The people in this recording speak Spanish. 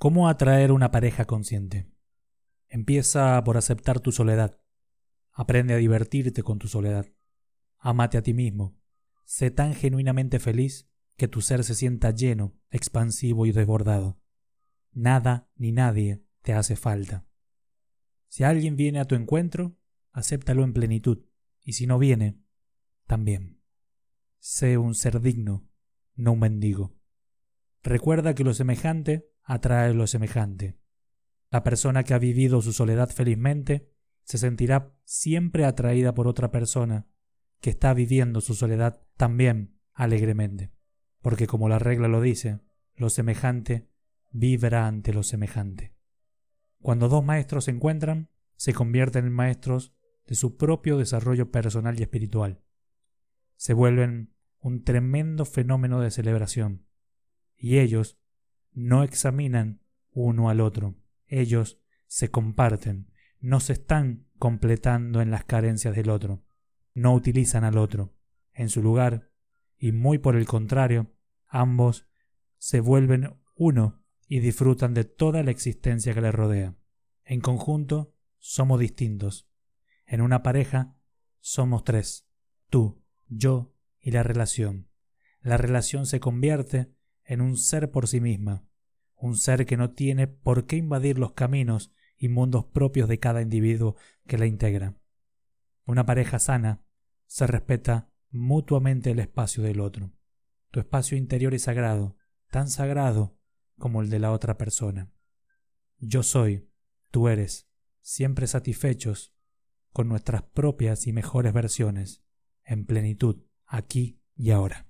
¿Cómo atraer una pareja consciente? Empieza por aceptar tu soledad. Aprende a divertirte con tu soledad. Amate a ti mismo. Sé tan genuinamente feliz que tu ser se sienta lleno, expansivo y desbordado. Nada ni nadie te hace falta. Si alguien viene a tu encuentro, acéptalo en plenitud, y si no viene, también. Sé un ser digno, no un mendigo. Recuerda que lo semejante atrae lo semejante. La persona que ha vivido su soledad felizmente se sentirá siempre atraída por otra persona que está viviendo su soledad también alegremente, porque como la regla lo dice, lo semejante vibra ante lo semejante. Cuando dos maestros se encuentran, se convierten en maestros de su propio desarrollo personal y espiritual. Se vuelven un tremendo fenómeno de celebración. Y ellos no examinan uno al otro, ellos se comparten, no se están completando en las carencias del otro, no utilizan al otro. En su lugar, y muy por el contrario, ambos se vuelven uno y disfrutan de toda la existencia que les rodea. En conjunto, somos distintos. En una pareja, somos tres. Tú, yo y la relación. La relación se convierte en un ser por sí misma, un ser que no tiene por qué invadir los caminos y mundos propios de cada individuo que la integra. Una pareja sana se respeta mutuamente el espacio del otro. Tu espacio interior es sagrado, tan sagrado como el de la otra persona. Yo soy, tú eres, siempre satisfechos con nuestras propias y mejores versiones, en plenitud, aquí y ahora.